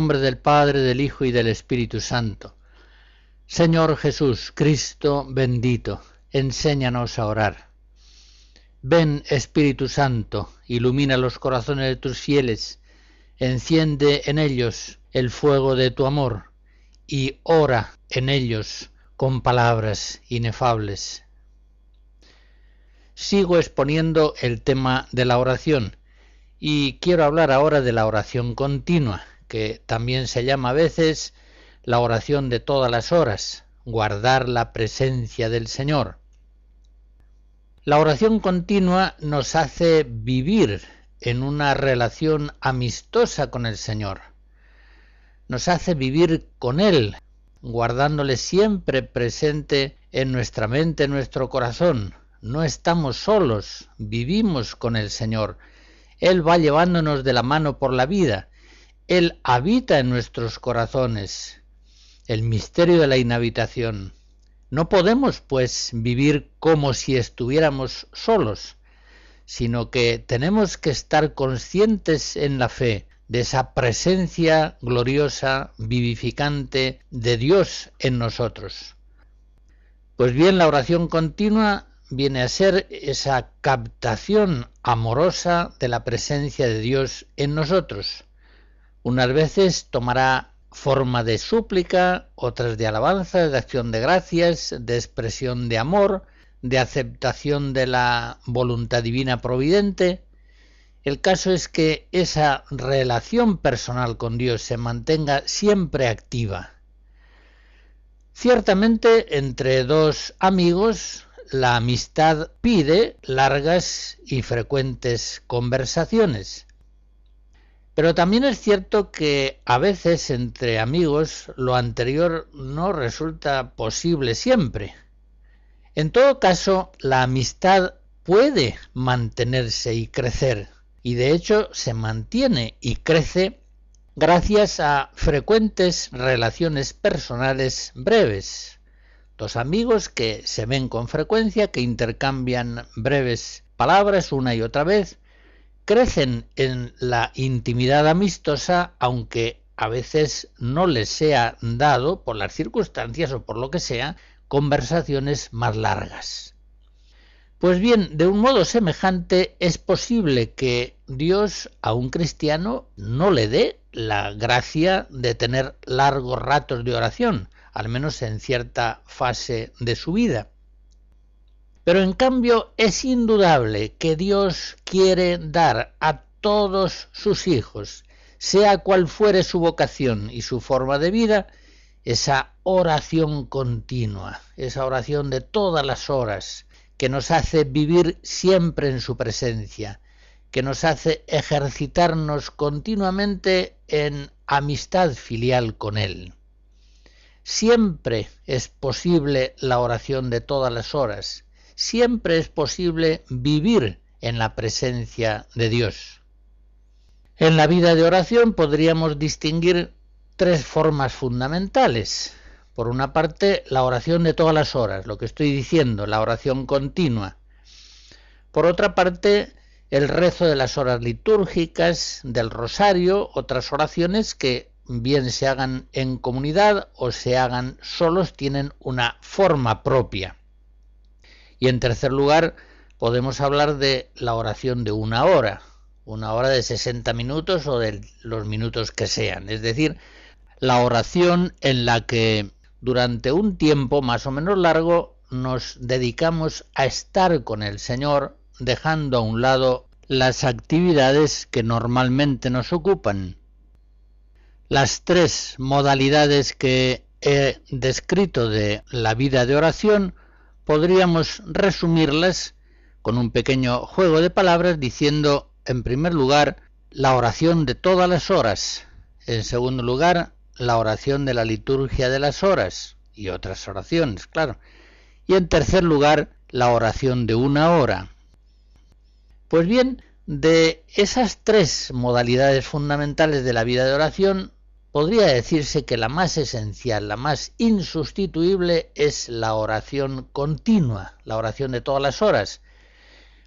Nombre del Padre, del Hijo y del Espíritu Santo. Señor Jesús, Cristo bendito, enséñanos a orar. Ven, Espíritu Santo, ilumina los corazones de tus fieles, enciende en ellos el fuego de tu amor y ora en ellos con palabras inefables. Sigo exponiendo el tema de la oración y quiero hablar ahora de la oración continua que también se llama a veces la oración de todas las horas, guardar la presencia del Señor. La oración continua nos hace vivir en una relación amistosa con el Señor. Nos hace vivir con Él, guardándole siempre presente en nuestra mente, en nuestro corazón. No estamos solos, vivimos con el Señor. Él va llevándonos de la mano por la vida él habita en nuestros corazones. El misterio de la inhabitación. No podemos, pues, vivir como si estuviéramos solos, sino que tenemos que estar conscientes en la fe de esa presencia gloriosa, vivificante de Dios en nosotros. Pues bien, la oración continua viene a ser esa captación amorosa de la presencia de Dios en nosotros. Unas veces tomará forma de súplica, otras de alabanza, de acción de gracias, de expresión de amor, de aceptación de la voluntad divina providente. El caso es que esa relación personal con Dios se mantenga siempre activa. Ciertamente, entre dos amigos, la amistad pide largas y frecuentes conversaciones. Pero también es cierto que a veces entre amigos lo anterior no resulta posible siempre. En todo caso, la amistad puede mantenerse y crecer, y de hecho se mantiene y crece gracias a frecuentes relaciones personales breves. Dos amigos que se ven con frecuencia, que intercambian breves palabras una y otra vez, crecen en la intimidad amistosa, aunque a veces no les sea dado, por las circunstancias o por lo que sea, conversaciones más largas. Pues bien, de un modo semejante es posible que Dios a un cristiano no le dé la gracia de tener largos ratos de oración, al menos en cierta fase de su vida. Pero en cambio es indudable que Dios quiere dar a todos sus hijos, sea cual fuere su vocación y su forma de vida, esa oración continua, esa oración de todas las horas, que nos hace vivir siempre en su presencia, que nos hace ejercitarnos continuamente en amistad filial con Él. Siempre es posible la oración de todas las horas, siempre es posible vivir en la presencia de Dios. En la vida de oración podríamos distinguir tres formas fundamentales. Por una parte, la oración de todas las horas, lo que estoy diciendo, la oración continua. Por otra parte, el rezo de las horas litúrgicas, del rosario, otras oraciones que bien se hagan en comunidad o se hagan solos, tienen una forma propia. Y en tercer lugar, podemos hablar de la oración de una hora, una hora de 60 minutos o de los minutos que sean. Es decir, la oración en la que durante un tiempo más o menos largo nos dedicamos a estar con el Señor, dejando a un lado las actividades que normalmente nos ocupan. Las tres modalidades que he descrito de la vida de oración podríamos resumirlas con un pequeño juego de palabras diciendo, en primer lugar, la oración de todas las horas, en segundo lugar, la oración de la liturgia de las horas y otras oraciones, claro. Y en tercer lugar, la oración de una hora. Pues bien, de esas tres modalidades fundamentales de la vida de oración, podría decirse que la más esencial, la más insustituible es la oración continua, la oración de todas las horas.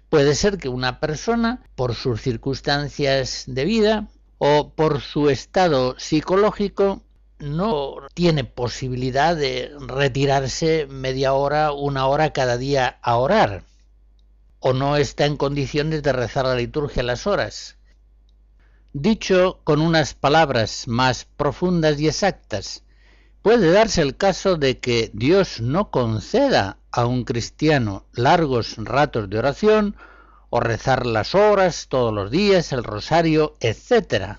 Puede ser que una persona, por sus circunstancias de vida o por su estado psicológico, no tiene posibilidad de retirarse media hora, una hora cada día a orar, o no está en condiciones de rezar la liturgia a las horas. Dicho con unas palabras más profundas y exactas, puede darse el caso de que Dios no conceda a un cristiano largos ratos de oración o rezar las horas todos los días, el rosario, etc.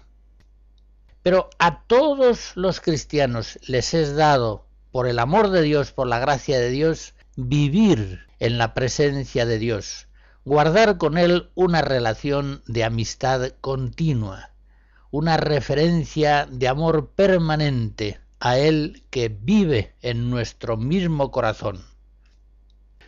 Pero a todos los cristianos les es dado, por el amor de Dios, por la gracia de Dios, vivir en la presencia de Dios, guardar con Él una relación de amistad continua, una referencia de amor permanente a Él que vive en nuestro mismo corazón.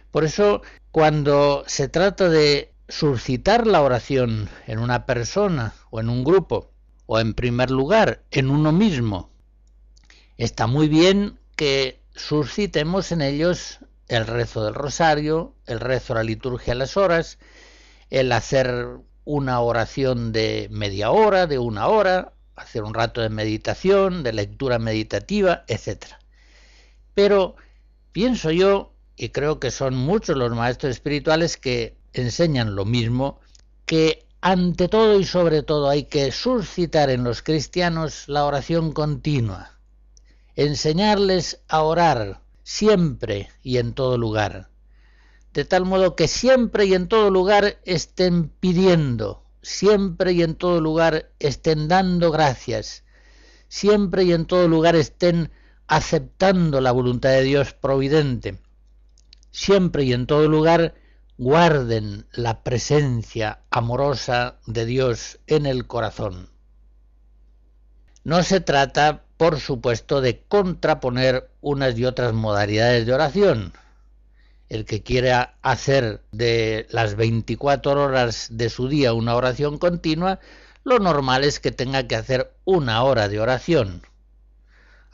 Por eso, cuando se trata de suscitar la oración en una persona o en un grupo, o en primer lugar en uno mismo, está muy bien que suscitemos en ellos el rezo del rosario, el rezo de la liturgia a las horas, el hacer una oración de media hora, de una hora, hacer un rato de meditación, de lectura meditativa, etc. Pero pienso yo, y creo que son muchos los maestros espirituales que enseñan lo mismo, que ante todo y sobre todo hay que suscitar en los cristianos la oración continua, enseñarles a orar siempre y en todo lugar, de tal modo que siempre y en todo lugar estén pidiendo, siempre y en todo lugar estén dando gracias, siempre y en todo lugar estén aceptando la voluntad de Dios providente, siempre y en todo lugar guarden la presencia amorosa de Dios en el corazón. No se trata, por supuesto, de contraponer unas y otras modalidades de oración. El que quiera hacer de las 24 horas de su día una oración continua, lo normal es que tenga que hacer una hora de oración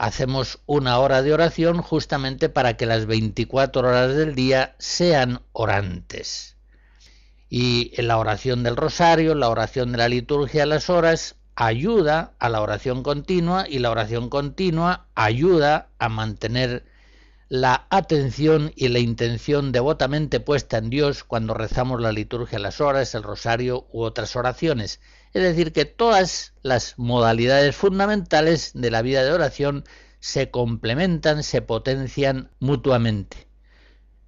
hacemos una hora de oración justamente para que las 24 horas del día sean orantes. Y en la oración del rosario, la oración de la liturgia a las horas, ayuda a la oración continua y la oración continua ayuda a mantener la atención y la intención devotamente puesta en Dios cuando rezamos la liturgia las horas, el rosario u otras oraciones. Es decir, que todas las modalidades fundamentales de la vida de oración se complementan, se potencian mutuamente.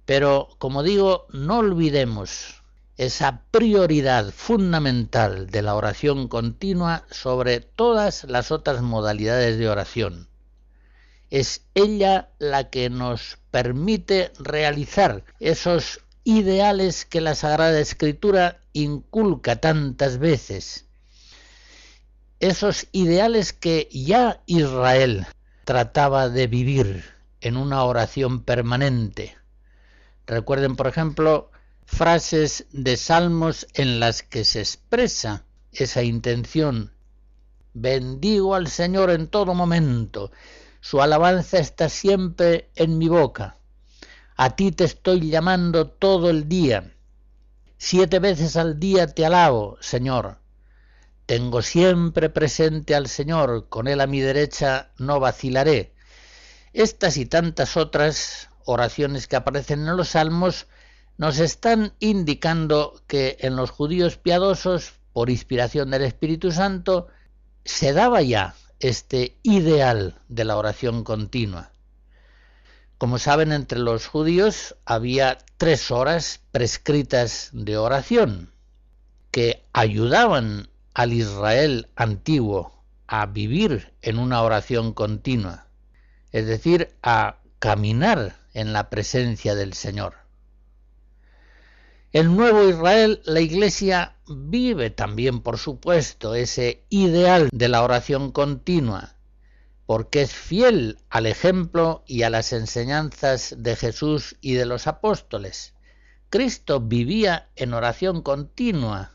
Pero, como digo, no olvidemos esa prioridad fundamental de la oración continua sobre todas las otras modalidades de oración. Es ella la que nos permite realizar esos ideales que la Sagrada Escritura inculca tantas veces esos ideales que ya Israel trataba de vivir en una oración permanente. Recuerden, por ejemplo, frases de salmos en las que se expresa esa intención. Bendigo al Señor en todo momento, su alabanza está siempre en mi boca. A ti te estoy llamando todo el día. Siete veces al día te alabo, Señor. Tengo siempre presente al Señor, con Él a mi derecha no vacilaré. Estas y tantas otras oraciones que aparecen en los salmos nos están indicando que en los judíos piadosos, por inspiración del Espíritu Santo, se daba ya este ideal de la oración continua. Como saben, entre los judíos había tres horas prescritas de oración que ayudaban al Israel antiguo a vivir en una oración continua, es decir, a caminar en la presencia del Señor. El nuevo Israel, la Iglesia, vive también, por supuesto, ese ideal de la oración continua, porque es fiel al ejemplo y a las enseñanzas de Jesús y de los apóstoles. Cristo vivía en oración continua.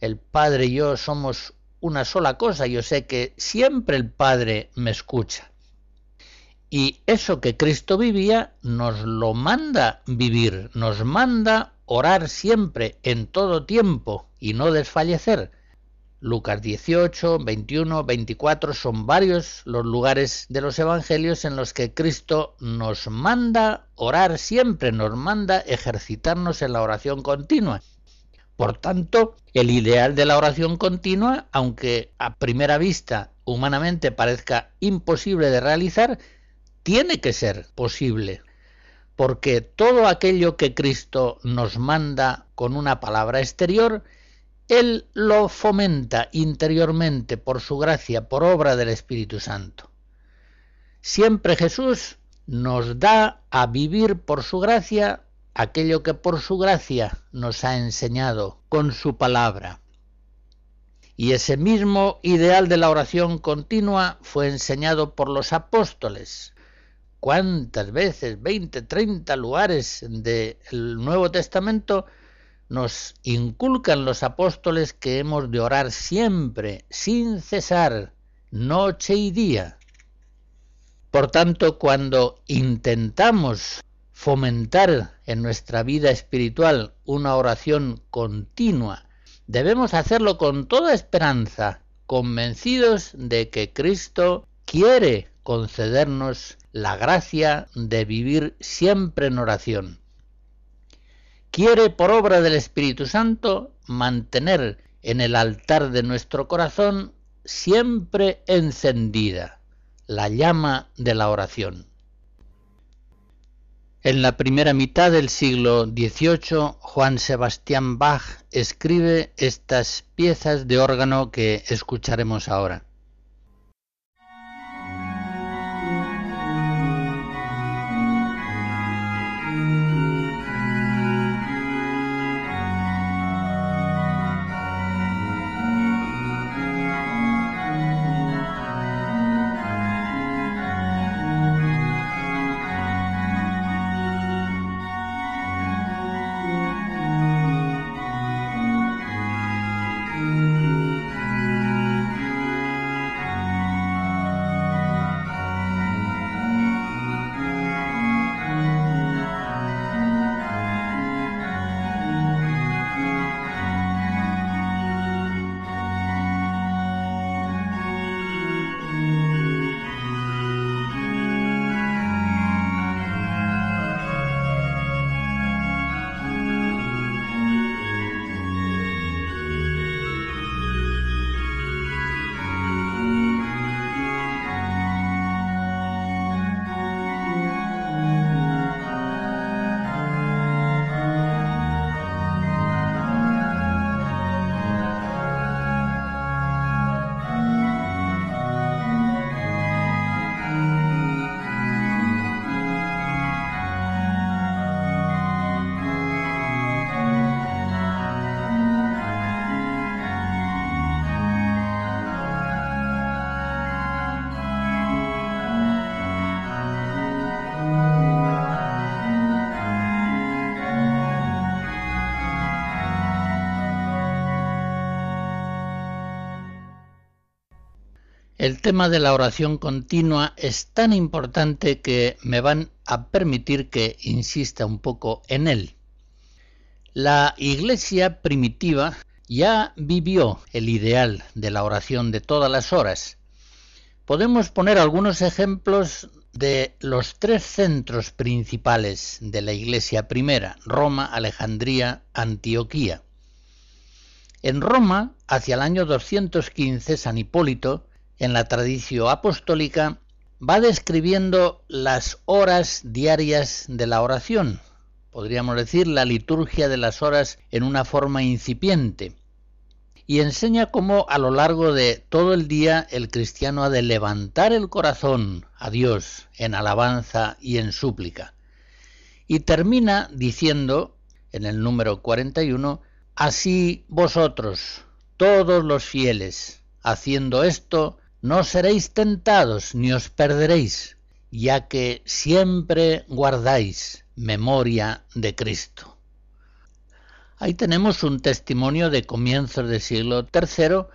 El Padre y yo somos una sola cosa, yo sé que siempre el Padre me escucha. Y eso que Cristo vivía nos lo manda vivir, nos manda orar siempre, en todo tiempo, y no desfallecer. Lucas 18, 21, 24 son varios los lugares de los evangelios en los que Cristo nos manda orar siempre, nos manda ejercitarnos en la oración continua. Por tanto, el ideal de la oración continua, aunque a primera vista humanamente parezca imposible de realizar, tiene que ser posible, porque todo aquello que Cristo nos manda con una palabra exterior, Él lo fomenta interiormente por su gracia, por obra del Espíritu Santo. Siempre Jesús nos da a vivir por su gracia aquello que por su gracia nos ha enseñado con su palabra. Y ese mismo ideal de la oración continua fue enseñado por los apóstoles, cuántas veces, 20, 30 lugares del Nuevo Testamento nos inculcan los apóstoles que hemos de orar siempre, sin cesar, noche y día. Por tanto, cuando intentamos fomentar en nuestra vida espiritual una oración continua, debemos hacerlo con toda esperanza, convencidos de que Cristo quiere concedernos la gracia de vivir siempre en oración. Quiere, por obra del Espíritu Santo, mantener en el altar de nuestro corazón siempre encendida la llama de la oración. En la primera mitad del siglo XVIII, Juan Sebastián Bach escribe estas piezas de órgano que escucharemos ahora. El tema de la oración continua es tan importante que me van a permitir que insista un poco en él. La iglesia primitiva ya vivió el ideal de la oración de todas las horas. Podemos poner algunos ejemplos de los tres centros principales de la iglesia primera, Roma, Alejandría, Antioquía. En Roma, hacia el año 215, San Hipólito en la tradición apostólica va describiendo las horas diarias de la oración, podríamos decir la liturgia de las horas en una forma incipiente, y enseña cómo a lo largo de todo el día el cristiano ha de levantar el corazón a Dios en alabanza y en súplica. Y termina diciendo, en el número 41, Así vosotros, todos los fieles, haciendo esto, no seréis tentados ni os perderéis, ya que siempre guardáis memoria de Cristo. Ahí tenemos un testimonio de comienzos del siglo III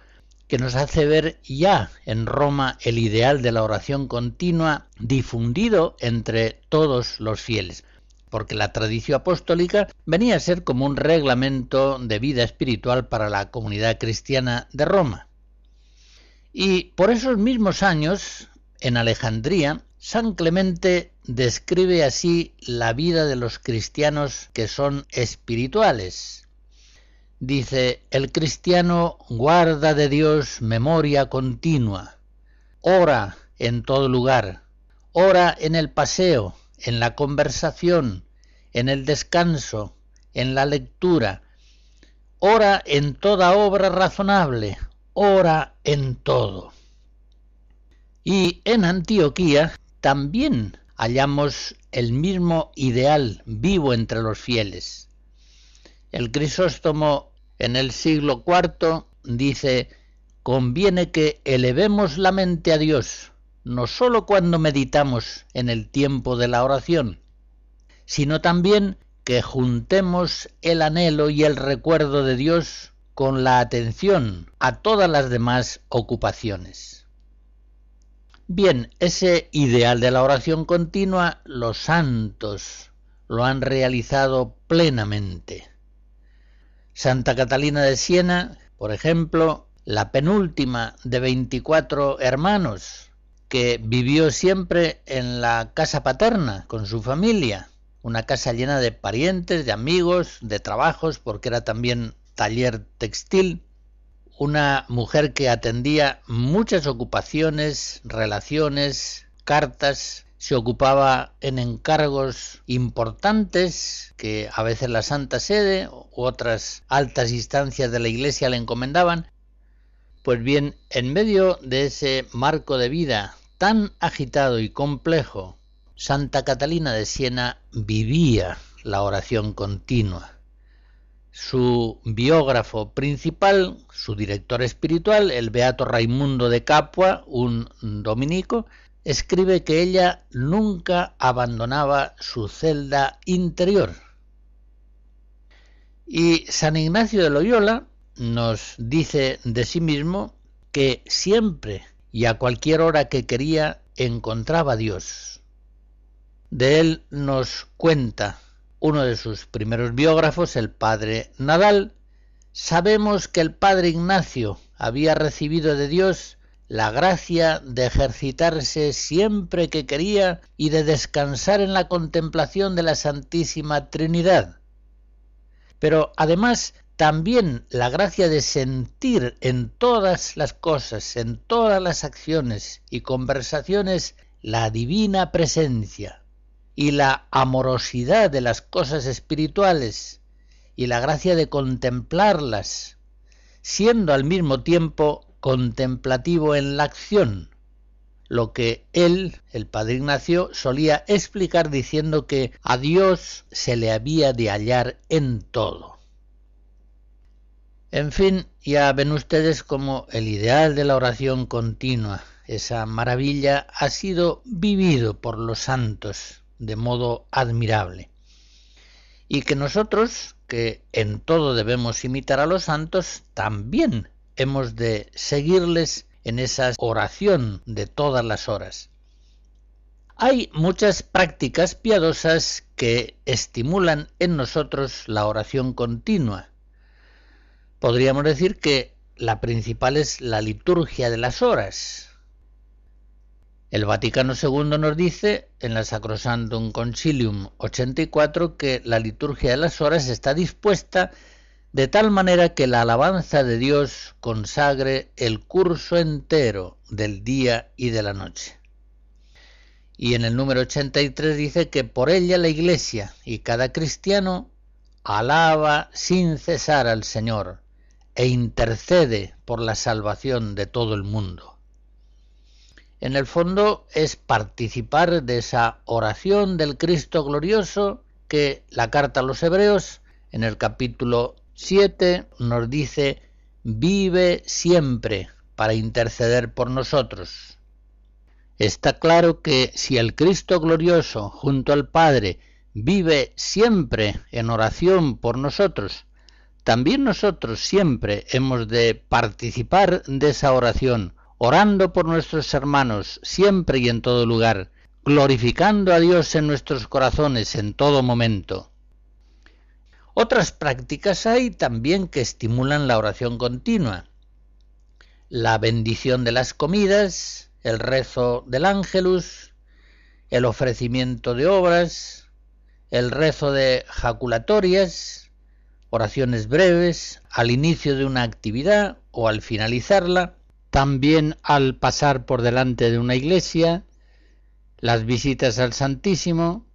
que nos hace ver ya en Roma el ideal de la oración continua difundido entre todos los fieles, porque la tradición apostólica venía a ser como un reglamento de vida espiritual para la comunidad cristiana de Roma. Y por esos mismos años, en Alejandría, San Clemente describe así la vida de los cristianos que son espirituales. Dice, el cristiano guarda de Dios memoria continua, ora en todo lugar, ora en el paseo, en la conversación, en el descanso, en la lectura, ora en toda obra razonable, ora en todo. Y en Antioquía también hallamos el mismo ideal vivo entre los fieles. El Crisóstomo en el siglo IV dice, conviene que elevemos la mente a Dios, no sólo cuando meditamos en el tiempo de la oración, sino también que juntemos el anhelo y el recuerdo de Dios con la atención a todas las demás ocupaciones. Bien, ese ideal de la oración continua los santos lo han realizado plenamente. Santa Catalina de Siena, por ejemplo, la penúltima de 24 hermanos, que vivió siempre en la casa paterna con su familia, una casa llena de parientes, de amigos, de trabajos, porque era también taller textil, una mujer que atendía muchas ocupaciones, relaciones, cartas, se ocupaba en encargos importantes que a veces la Santa Sede u otras altas instancias de la Iglesia le encomendaban. Pues bien, en medio de ese marco de vida tan agitado y complejo, Santa Catalina de Siena vivía la oración continua. Su biógrafo principal, su director espiritual, el beato Raimundo de Capua, un dominico, escribe que ella nunca abandonaba su celda interior. Y San Ignacio de Loyola nos dice de sí mismo que siempre y a cualquier hora que quería encontraba a Dios. De él nos cuenta uno de sus primeros biógrafos, el padre Nadal, sabemos que el padre Ignacio había recibido de Dios la gracia de ejercitarse siempre que quería y de descansar en la contemplación de la Santísima Trinidad. Pero además también la gracia de sentir en todas las cosas, en todas las acciones y conversaciones, la divina presencia y la amorosidad de las cosas espirituales y la gracia de contemplarlas, siendo al mismo tiempo contemplativo en la acción, lo que él, el padre Ignacio, solía explicar diciendo que a Dios se le había de hallar en todo. En fin, ya ven ustedes como el ideal de la oración continua, esa maravilla, ha sido vivido por los santos de modo admirable. Y que nosotros, que en todo debemos imitar a los santos, también hemos de seguirles en esa oración de todas las horas. Hay muchas prácticas piadosas que estimulan en nosotros la oración continua. Podríamos decir que la principal es la liturgia de las horas. El Vaticano II nos dice en la Sacrosantum Concilium 84 que la liturgia de las horas está dispuesta de tal manera que la alabanza de Dios consagre el curso entero del día y de la noche. Y en el número 83 dice que por ella la Iglesia y cada cristiano alaba sin cesar al Señor e intercede por la salvación de todo el mundo. En el fondo es participar de esa oración del Cristo glorioso que la carta a los hebreos en el capítulo 7 nos dice, vive siempre para interceder por nosotros. Está claro que si el Cristo glorioso junto al Padre vive siempre en oración por nosotros, también nosotros siempre hemos de participar de esa oración, orando por nuestros hermanos siempre y en todo lugar, glorificando a Dios en nuestros corazones en todo momento. Otras prácticas hay también que estimulan la oración continua. La bendición de las comidas, el rezo del ángelus, el ofrecimiento de obras, el rezo de jaculatorias, oraciones breves al inicio de una actividad o al finalizarla, también al pasar por delante de una iglesia, las visitas al Santísimo,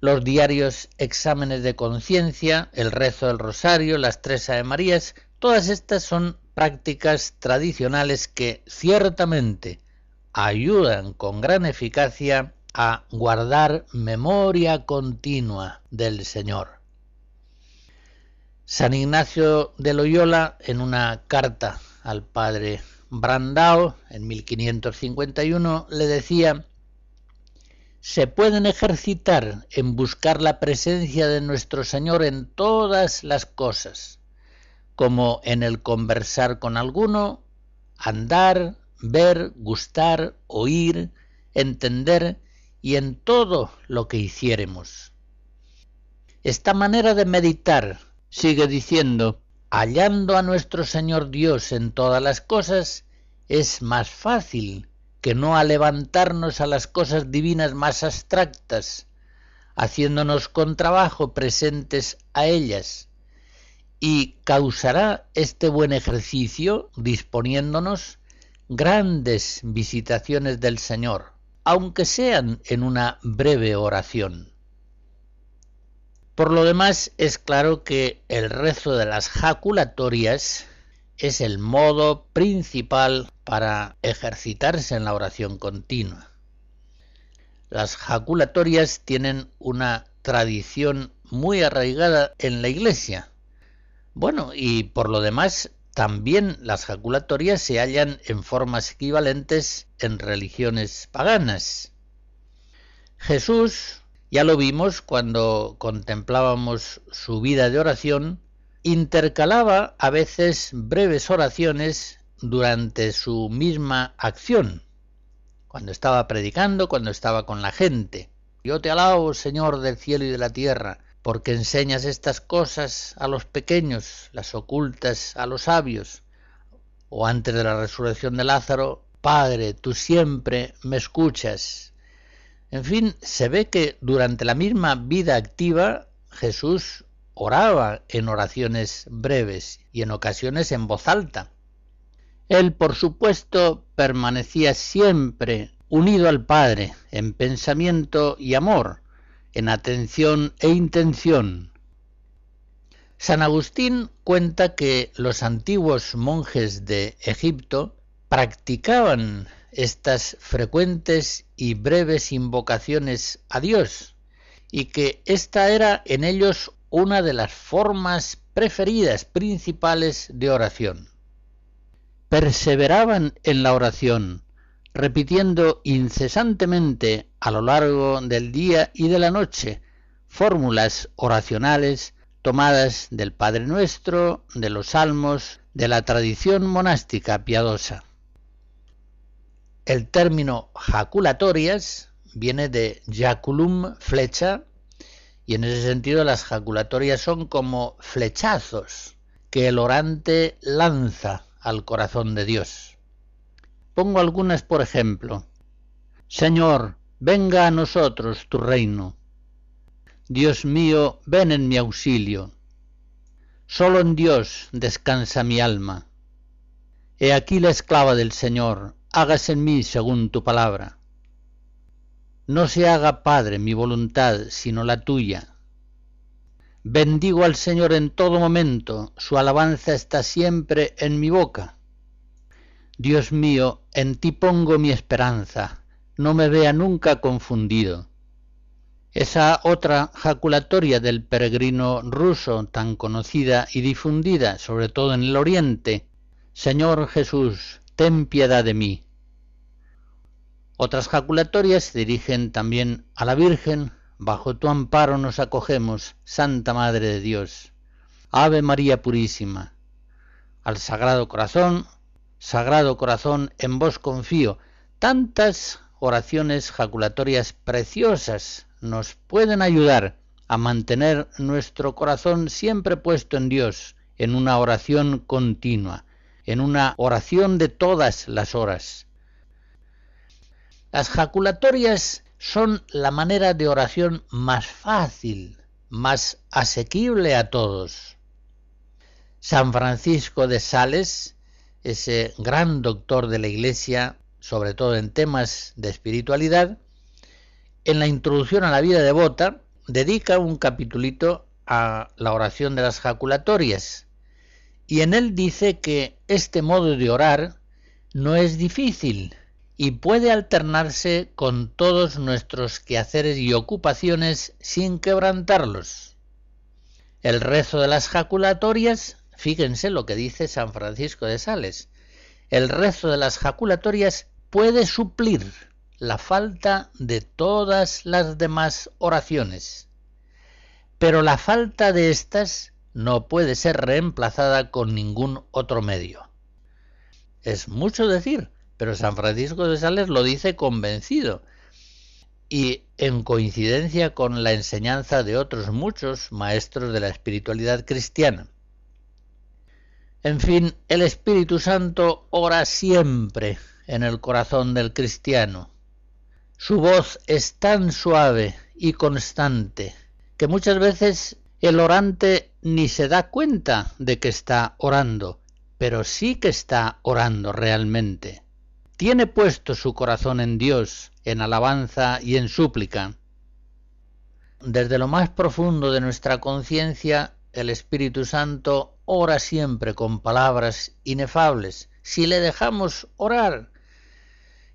los diarios exámenes de conciencia, el rezo del rosario, las tres Ave Marías, todas estas son prácticas tradicionales que ciertamente ayudan con gran eficacia a guardar memoria continua del Señor. San Ignacio de Loyola, en una carta al padre Brandao en 1551 le decía, se pueden ejercitar en buscar la presencia de nuestro Señor en todas las cosas, como en el conversar con alguno, andar, ver, gustar, oír, entender y en todo lo que hiciéremos. Esta manera de meditar, sigue diciendo, hallando a nuestro Señor Dios en todas las cosas, es más fácil que no a levantarnos a las cosas divinas más abstractas, haciéndonos con trabajo presentes a ellas, y causará este buen ejercicio disponiéndonos grandes visitaciones del Señor, aunque sean en una breve oración. Por lo demás, es claro que el rezo de las jaculatorias es el modo principal para ejercitarse en la oración continua. Las jaculatorias tienen una tradición muy arraigada en la Iglesia. Bueno, y por lo demás, también las jaculatorias se hallan en formas equivalentes en religiones paganas. Jesús ya lo vimos cuando contemplábamos su vida de oración, intercalaba a veces breves oraciones durante su misma acción, cuando estaba predicando, cuando estaba con la gente. Yo te alabo, Señor del cielo y de la tierra, porque enseñas estas cosas a los pequeños, las ocultas a los sabios. O antes de la resurrección de Lázaro, Padre, tú siempre me escuchas, en fin, se ve que durante la misma vida activa Jesús oraba en oraciones breves y en ocasiones en voz alta. Él, por supuesto, permanecía siempre unido al Padre en pensamiento y amor, en atención e intención. San Agustín cuenta que los antiguos monjes de Egipto practicaban estas frecuentes y breves invocaciones a Dios, y que esta era en ellos una de las formas preferidas principales de oración. Perseveraban en la oración, repitiendo incesantemente a lo largo del día y de la noche fórmulas oracionales tomadas del Padre Nuestro, de los Salmos, de la tradición monástica piadosa. El término jaculatorias viene de jaculum, flecha, y en ese sentido las jaculatorias son como flechazos que el orante lanza al corazón de Dios. Pongo algunas por ejemplo. Señor, venga a nosotros tu reino. Dios mío, ven en mi auxilio. Solo en Dios descansa mi alma. He aquí la esclava del Señor, hágase en mí según tu palabra. No se haga, Padre, mi voluntad, sino la tuya. Bendigo al Señor en todo momento, su alabanza está siempre en mi boca. Dios mío, en ti pongo mi esperanza, no me vea nunca confundido. Esa otra jaculatoria del peregrino ruso tan conocida y difundida, sobre todo en el Oriente, Señor Jesús, ten piedad de mí. Otras jaculatorias se dirigen también a la Virgen, bajo tu amparo nos acogemos, Santa Madre de Dios. Ave María Purísima. Al Sagrado Corazón, Sagrado Corazón, en vos confío. Tantas oraciones jaculatorias preciosas nos pueden ayudar a mantener nuestro corazón siempre puesto en Dios, en una oración continua, en una oración de todas las horas las jaculatorias son la manera de oración más fácil, más asequible a todos. San Francisco de Sales, ese gran doctor de la Iglesia, sobre todo en temas de espiritualidad, en la introducción a la vida devota, dedica un capitulito a la oración de las jaculatorias, y en él dice que este modo de orar no es difícil, y puede alternarse con todos nuestros quehaceres y ocupaciones sin quebrantarlos. El rezo de las jaculatorias, fíjense lo que dice San Francisco de Sales, el rezo de las jaculatorias puede suplir la falta de todas las demás oraciones, pero la falta de éstas no puede ser reemplazada con ningún otro medio. Es mucho decir, pero San Francisco de Sales lo dice convencido y en coincidencia con la enseñanza de otros muchos maestros de la espiritualidad cristiana. En fin, el Espíritu Santo ora siempre en el corazón del cristiano. Su voz es tan suave y constante que muchas veces el orante ni se da cuenta de que está orando, pero sí que está orando realmente tiene puesto su corazón en Dios, en alabanza y en súplica. Desde lo más profundo de nuestra conciencia, el Espíritu Santo ora siempre con palabras inefables. Si le dejamos orar,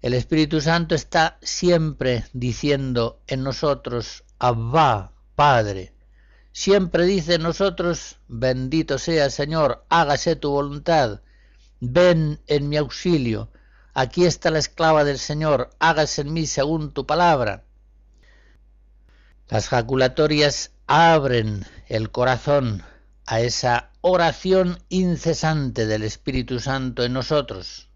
el Espíritu Santo está siempre diciendo en nosotros, Abba, Padre. Siempre dice nosotros, bendito sea Señor, hágase tu voluntad, ven en mi auxilio, Aquí está la esclava del Señor, hágase en mí según tu palabra. Las jaculatorias abren el corazón a esa oración incesante del Espíritu Santo en nosotros.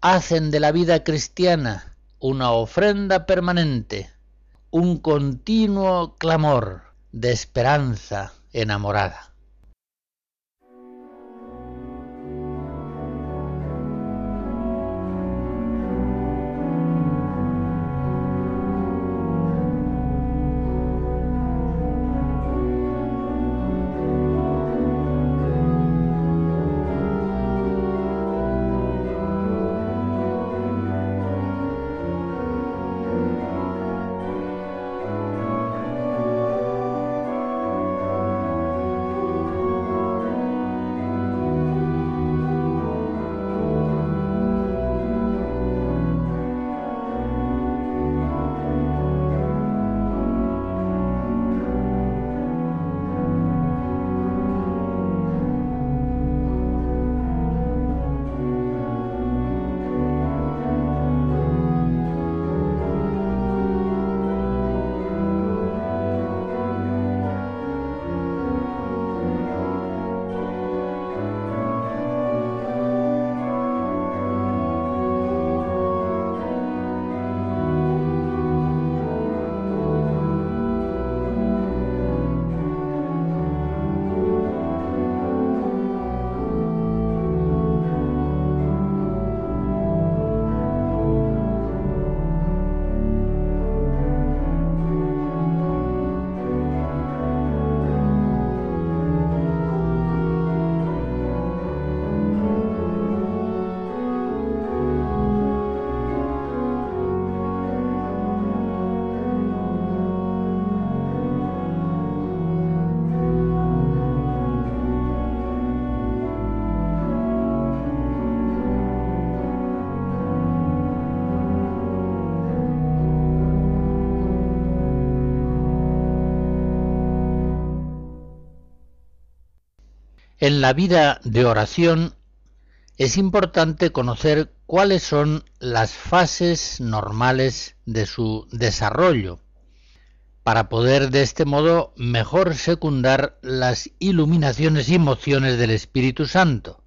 Hacen de la vida cristiana una ofrenda permanente, un continuo clamor de esperanza enamorada. En la vida de oración, es importante conocer cuáles son las fases normales de su desarrollo, para poder de este modo mejor secundar las iluminaciones y mociones del Espíritu Santo.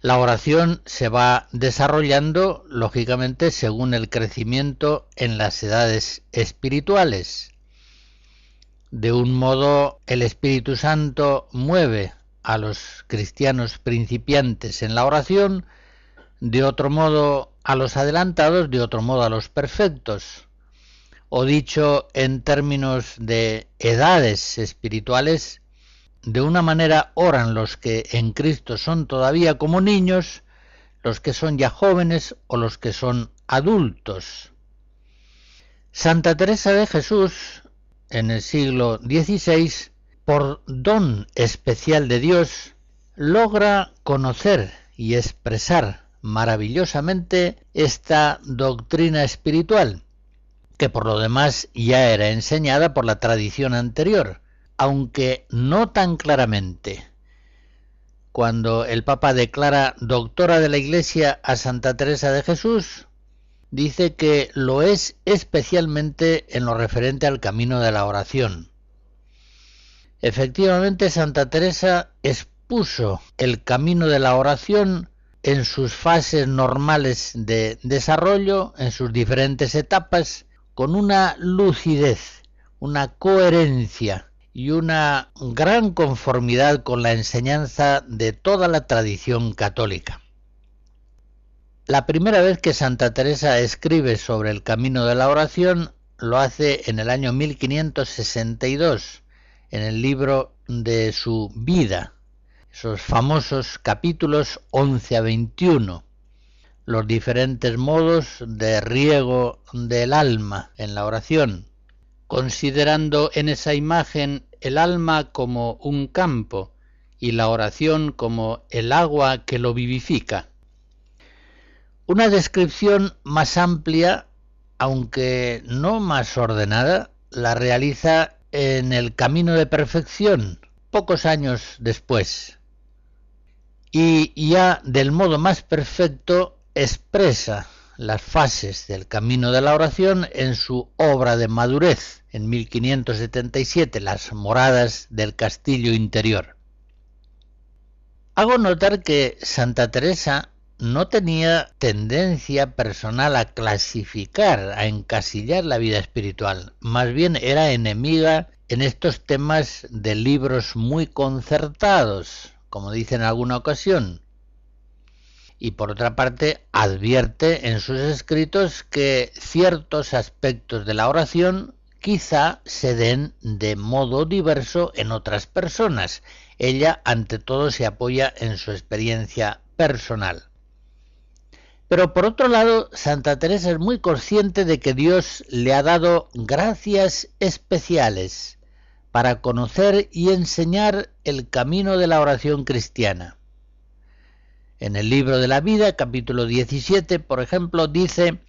La oración se va desarrollando, lógicamente, según el crecimiento en las edades espirituales. De un modo, el Espíritu Santo mueve a los cristianos principiantes en la oración, de otro modo a los adelantados, de otro modo a los perfectos. O dicho en términos de edades espirituales, de una manera oran los que en Cristo son todavía como niños, los que son ya jóvenes o los que son adultos. Santa Teresa de Jesús, en el siglo XVI, por don especial de Dios, logra conocer y expresar maravillosamente esta doctrina espiritual, que por lo demás ya era enseñada por la tradición anterior, aunque no tan claramente. Cuando el Papa declara doctora de la Iglesia a Santa Teresa de Jesús, dice que lo es especialmente en lo referente al camino de la oración. Efectivamente, Santa Teresa expuso el camino de la oración en sus fases normales de desarrollo, en sus diferentes etapas, con una lucidez, una coherencia y una gran conformidad con la enseñanza de toda la tradición católica. La primera vez que Santa Teresa escribe sobre el camino de la oración lo hace en el año 1562 en el libro de su vida, esos famosos capítulos 11 a 21, los diferentes modos de riego del alma en la oración, considerando en esa imagen el alma como un campo y la oración como el agua que lo vivifica. Una descripción más amplia, aunque no más ordenada, la realiza en el camino de perfección pocos años después. Y ya del modo más perfecto expresa las fases del camino de la oración en su obra de madurez en 1577, Las moradas del castillo interior. Hago notar que Santa Teresa no tenía tendencia personal a clasificar, a encasillar la vida espiritual, más bien era enemiga en estos temas de libros muy concertados, como dice en alguna ocasión. Y por otra parte, advierte en sus escritos que ciertos aspectos de la oración quizá se den de modo diverso en otras personas. Ella, ante todo, se apoya en su experiencia personal. Pero por otro lado, Santa Teresa es muy consciente de que Dios le ha dado gracias especiales para conocer y enseñar el camino de la oración cristiana. En el libro de la vida, capítulo 17, por ejemplo, dice,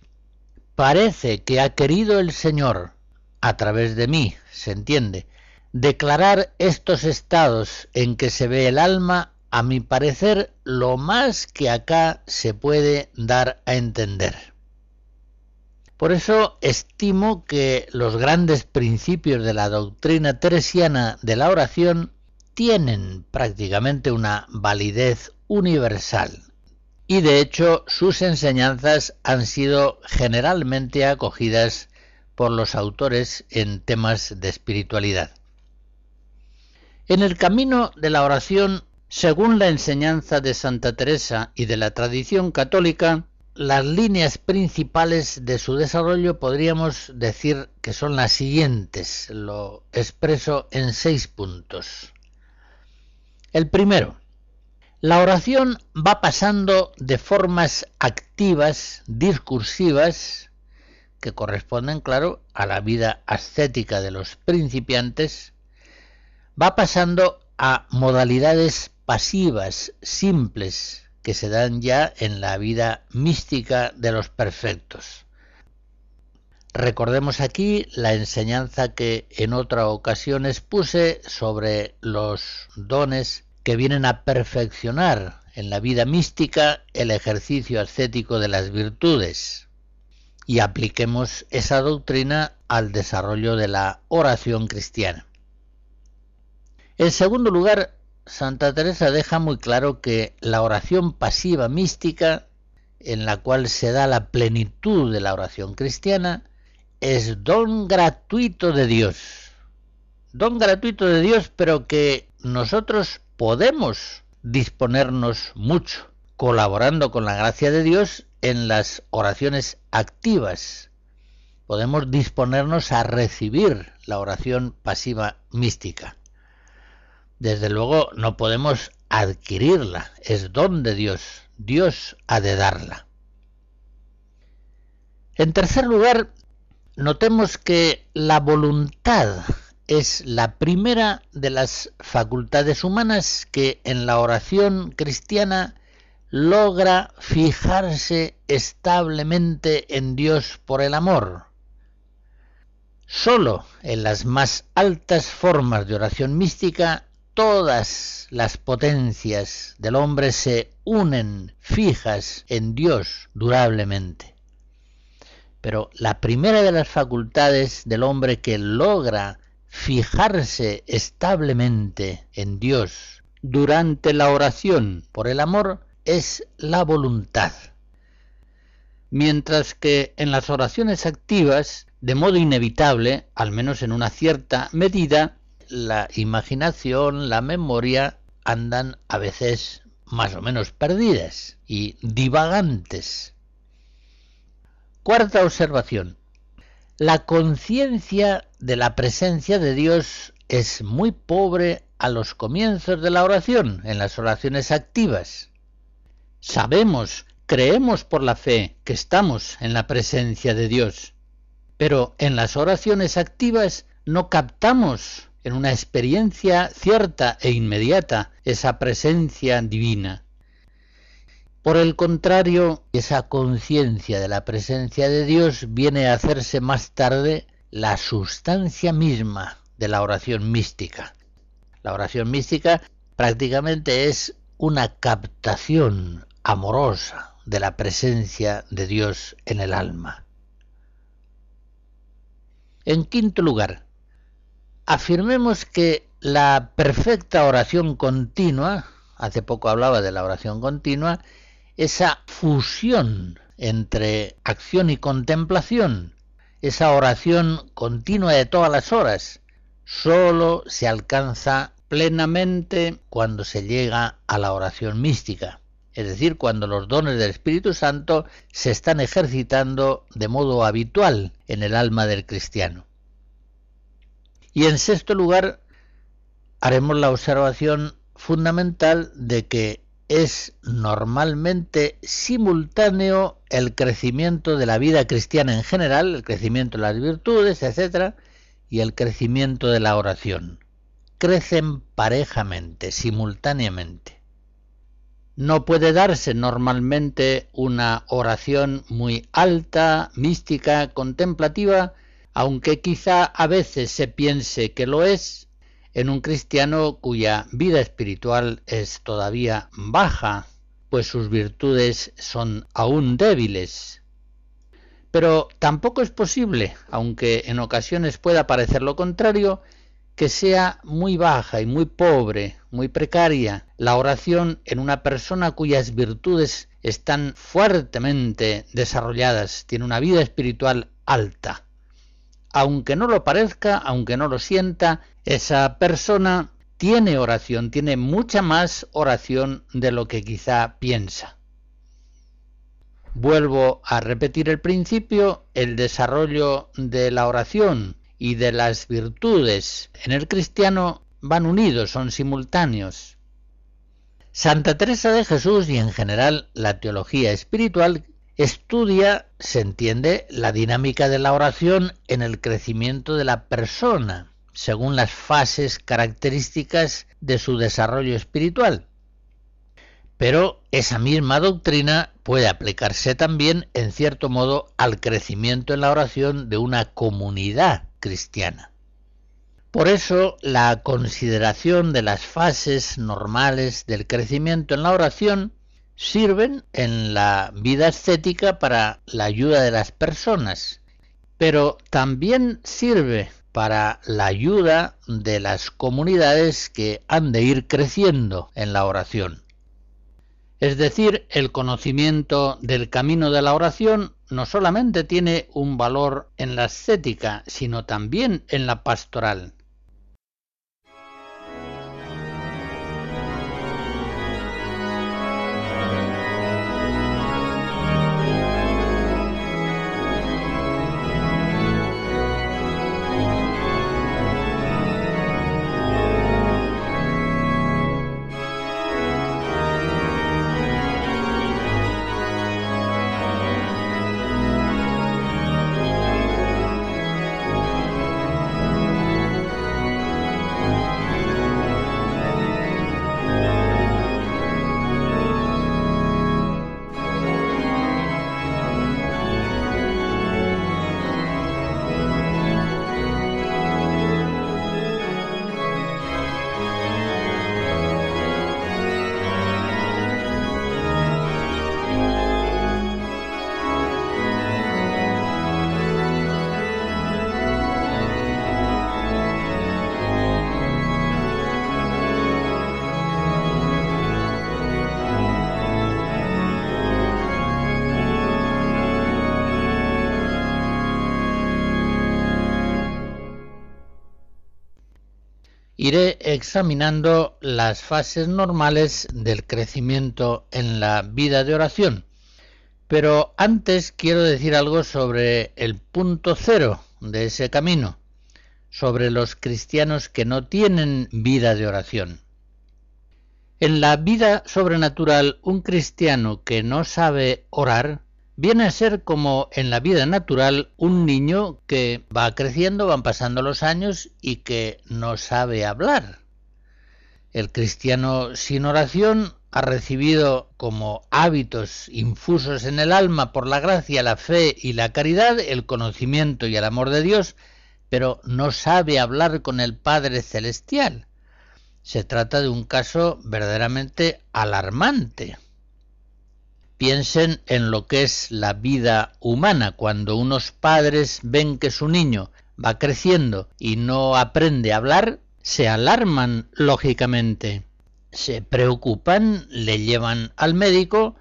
parece que ha querido el Señor, a través de mí, se entiende, declarar estos estados en que se ve el alma a mi parecer, lo más que acá se puede dar a entender. Por eso estimo que los grandes principios de la doctrina teresiana de la oración tienen prácticamente una validez universal y de hecho sus enseñanzas han sido generalmente acogidas por los autores en temas de espiritualidad. En el camino de la oración según la enseñanza de Santa Teresa y de la tradición católica, las líneas principales de su desarrollo podríamos decir que son las siguientes, lo expreso en seis puntos. El primero, la oración va pasando de formas activas, discursivas, que corresponden, claro, a la vida ascética de los principiantes, va pasando a modalidades pasivas, simples, que se dan ya en la vida mística de los perfectos. Recordemos aquí la enseñanza que en otra ocasión expuse sobre los dones que vienen a perfeccionar en la vida mística el ejercicio ascético de las virtudes y apliquemos esa doctrina al desarrollo de la oración cristiana. En segundo lugar, Santa Teresa deja muy claro que la oración pasiva mística, en la cual se da la plenitud de la oración cristiana, es don gratuito de Dios. Don gratuito de Dios, pero que nosotros podemos disponernos mucho, colaborando con la gracia de Dios en las oraciones activas. Podemos disponernos a recibir la oración pasiva mística. Desde luego no podemos adquirirla, es don de Dios, Dios ha de darla. En tercer lugar, notemos que la voluntad es la primera de las facultades humanas que en la oración cristiana logra fijarse establemente en Dios por el amor. Solo en las más altas formas de oración mística todas las potencias del hombre se unen fijas en Dios durablemente. Pero la primera de las facultades del hombre que logra fijarse establemente en Dios durante la oración por el amor es la voluntad. Mientras que en las oraciones activas, de modo inevitable, al menos en una cierta medida, la imaginación, la memoria andan a veces más o menos perdidas y divagantes. Cuarta observación. La conciencia de la presencia de Dios es muy pobre a los comienzos de la oración, en las oraciones activas. Sabemos, creemos por la fe que estamos en la presencia de Dios, pero en las oraciones activas no captamos en una experiencia cierta e inmediata esa presencia divina. Por el contrario, esa conciencia de la presencia de Dios viene a hacerse más tarde la sustancia misma de la oración mística. La oración mística prácticamente es una captación amorosa de la presencia de Dios en el alma. En quinto lugar, afirmemos que la perfecta oración continua, hace poco hablaba de la oración continua, esa fusión entre acción y contemplación, esa oración continua de todas las horas, sólo se alcanza plenamente cuando se llega a la oración mística, es decir, cuando los dones del Espíritu Santo se están ejercitando de modo habitual en el alma del cristiano. Y en sexto lugar, haremos la observación fundamental de que es normalmente simultáneo el crecimiento de la vida cristiana en general, el crecimiento de las virtudes, etc., y el crecimiento de la oración. Crecen parejamente, simultáneamente. No puede darse normalmente una oración muy alta, mística, contemplativa, aunque quizá a veces se piense que lo es, en un cristiano cuya vida espiritual es todavía baja, pues sus virtudes son aún débiles. Pero tampoco es posible, aunque en ocasiones pueda parecer lo contrario, que sea muy baja y muy pobre, muy precaria la oración en una persona cuyas virtudes están fuertemente desarrolladas, tiene una vida espiritual alta aunque no lo parezca, aunque no lo sienta, esa persona tiene oración, tiene mucha más oración de lo que quizá piensa. Vuelvo a repetir el principio, el desarrollo de la oración y de las virtudes en el cristiano van unidos, son simultáneos. Santa Teresa de Jesús y en general la teología espiritual estudia, se entiende, la dinámica de la oración en el crecimiento de la persona, según las fases características de su desarrollo espiritual. Pero esa misma doctrina puede aplicarse también, en cierto modo, al crecimiento en la oración de una comunidad cristiana. Por eso la consideración de las fases normales del crecimiento en la oración sirven en la vida ascética para la ayuda de las personas, pero también sirve para la ayuda de las comunidades que han de ir creciendo en la oración. Es decir, el conocimiento del camino de la oración no solamente tiene un valor en la ascética, sino también en la pastoral. Iré examinando las fases normales del crecimiento en la vida de oración. Pero antes quiero decir algo sobre el punto cero de ese camino, sobre los cristianos que no tienen vida de oración. En la vida sobrenatural, un cristiano que no sabe orar viene a ser como en la vida natural un niño que va creciendo, van pasando los años y que no sabe hablar. El cristiano sin oración ha recibido como hábitos infusos en el alma por la gracia, la fe y la caridad el conocimiento y el amor de Dios, pero no sabe hablar con el Padre Celestial. Se trata de un caso verdaderamente alarmante. Piensen en lo que es la vida humana cuando unos padres ven que su niño va creciendo y no aprende a hablar, se alarman lógicamente, se preocupan, le llevan al médico,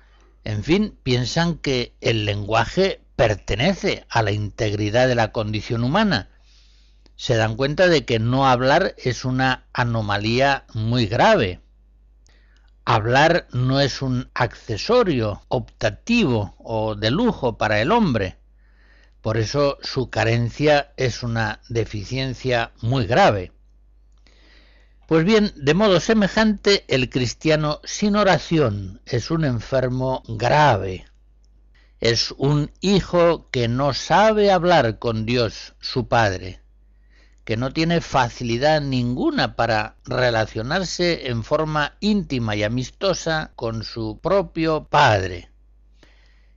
en fin, piensan que el lenguaje pertenece a la integridad de la condición humana. Se dan cuenta de que no hablar es una anomalía muy grave. Hablar no es un accesorio optativo o de lujo para el hombre. Por eso su carencia es una deficiencia muy grave. Pues bien, de modo semejante, el cristiano sin oración es un enfermo grave. Es un hijo que no sabe hablar con Dios, su Padre que no tiene facilidad ninguna para relacionarse en forma íntima y amistosa con su propio Padre.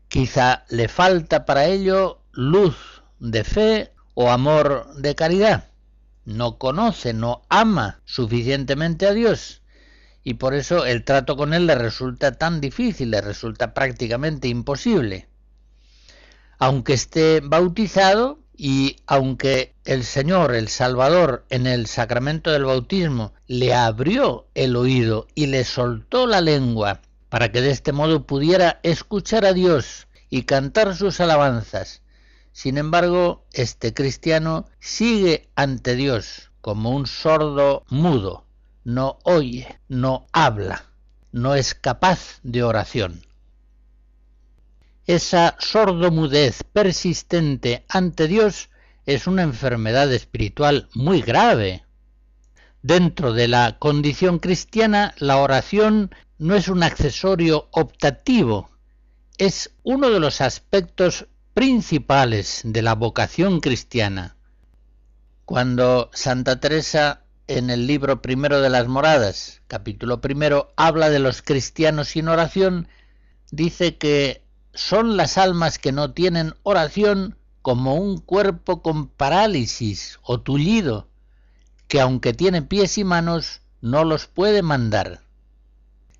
Quizá le falta para ello luz de fe o amor de caridad. No conoce, no ama suficientemente a Dios y por eso el trato con Él le resulta tan difícil, le resulta prácticamente imposible. Aunque esté bautizado, y aunque el Señor, el Salvador, en el sacramento del bautismo le abrió el oído y le soltó la lengua para que de este modo pudiera escuchar a Dios y cantar sus alabanzas, sin embargo, este cristiano sigue ante Dios como un sordo mudo, no oye, no habla, no es capaz de oración. Esa sordomudez persistente ante Dios es una enfermedad espiritual muy grave. Dentro de la condición cristiana, la oración no es un accesorio optativo, es uno de los aspectos principales de la vocación cristiana. Cuando Santa Teresa en el libro primero de las moradas, capítulo primero, habla de los cristianos sin oración, dice que son las almas que no tienen oración como un cuerpo con parálisis o tullido, que aunque tiene pies y manos, no los puede mandar.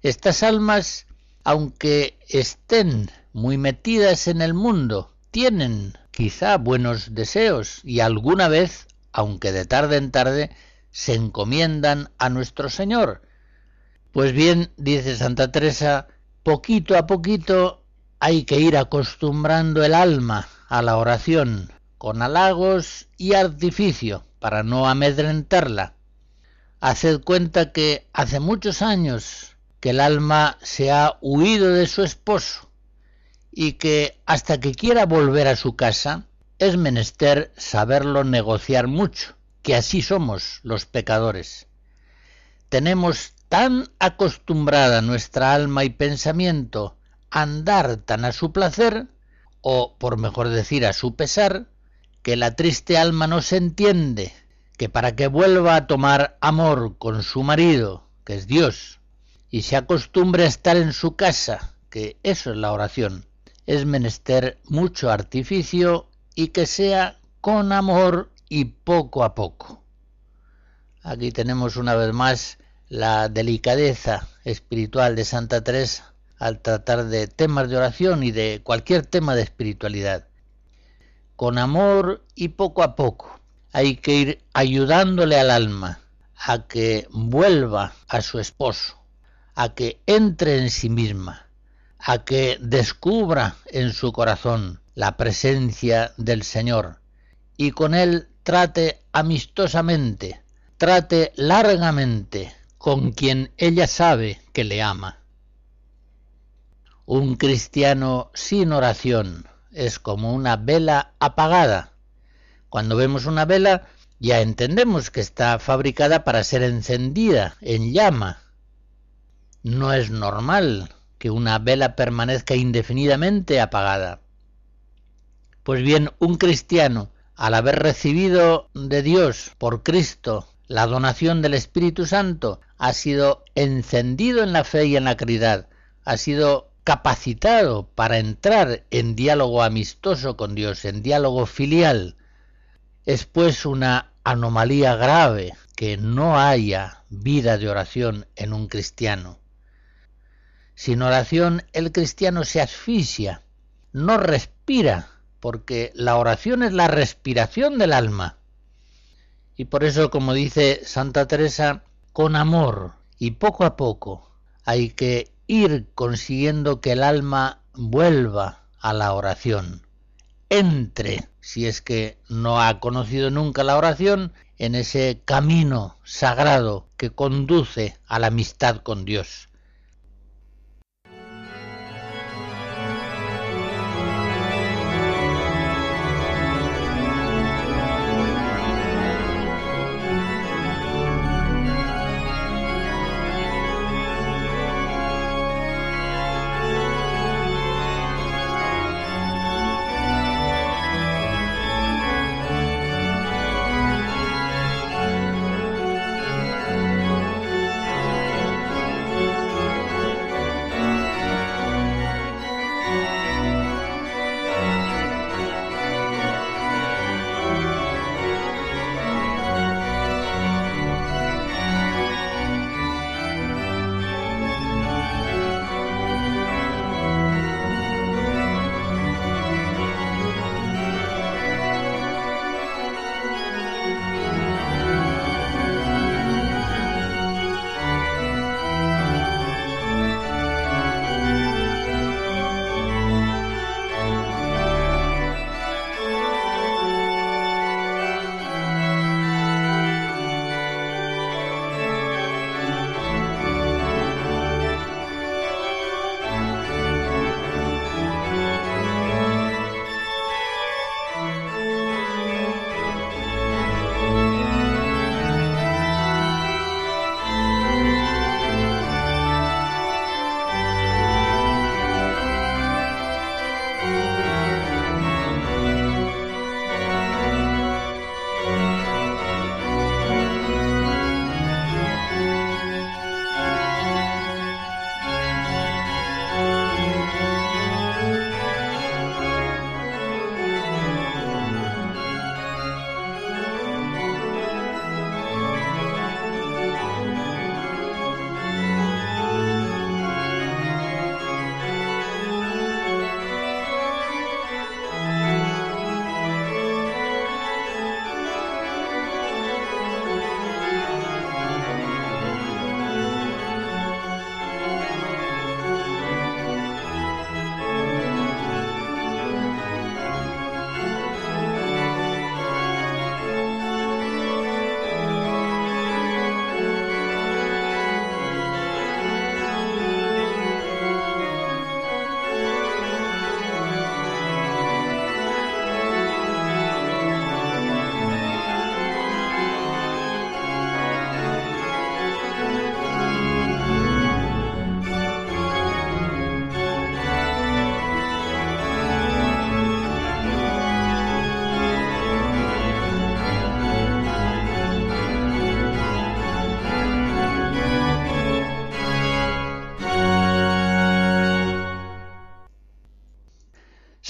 Estas almas, aunque estén muy metidas en el mundo, tienen quizá buenos deseos y alguna vez, aunque de tarde en tarde, se encomiendan a nuestro Señor. Pues bien, dice Santa Teresa, poquito a poquito hay que ir acostumbrando el alma a la oración, con halagos y artificio, para no amedrentarla. Haced cuenta que hace muchos años que el alma se ha huido de su esposo y que hasta que quiera volver a su casa es menester saberlo negociar mucho, que así somos los pecadores. Tenemos tan acostumbrada nuestra alma y pensamiento a andar tan a su placer, o por mejor decir a su pesar, que la triste alma no se entiende que para que vuelva a tomar amor con su marido, que es Dios, y se acostumbre a estar en su casa, que eso es la oración, es menester mucho artificio y que sea con amor y poco a poco. Aquí tenemos una vez más la delicadeza espiritual de Santa Teresa al tratar de temas de oración y de cualquier tema de espiritualidad. Con amor y poco a poco hay que ir ayudándole al alma a que vuelva a su esposo, a que entre en sí misma, a que descubra en su corazón la presencia del Señor y con él trate amistosamente, trate largamente con quien ella sabe que le ama. Un cristiano sin oración es como una vela apagada. Cuando vemos una vela ya entendemos que está fabricada para ser encendida en llama. No es normal que una vela permanezca indefinidamente apagada. Pues bien, un cristiano, al haber recibido de Dios por Cristo la donación del Espíritu Santo, ha sido encendido en la fe y en la caridad, ha sido capacitado para entrar en diálogo amistoso con Dios, en diálogo filial. Es pues una anomalía grave que no haya vida de oración en un cristiano. Sin oración el cristiano se asfixia, no respira, porque la oración es la respiración del alma. Y por eso, como dice Santa Teresa, con amor y poco a poco hay que ir consiguiendo que el alma vuelva a la oración. Entre, si es que no ha conocido nunca la oración, en ese camino sagrado que conduce a la amistad con Dios.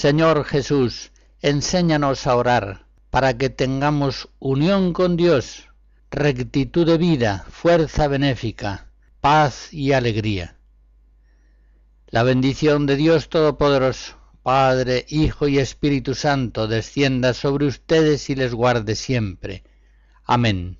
Señor Jesús, enséñanos a orar para que tengamos unión con Dios, rectitud de vida, fuerza benéfica, paz y alegría. La bendición de Dios Todopoderoso, Padre, Hijo y Espíritu Santo, descienda sobre ustedes y les guarde siempre. Amén.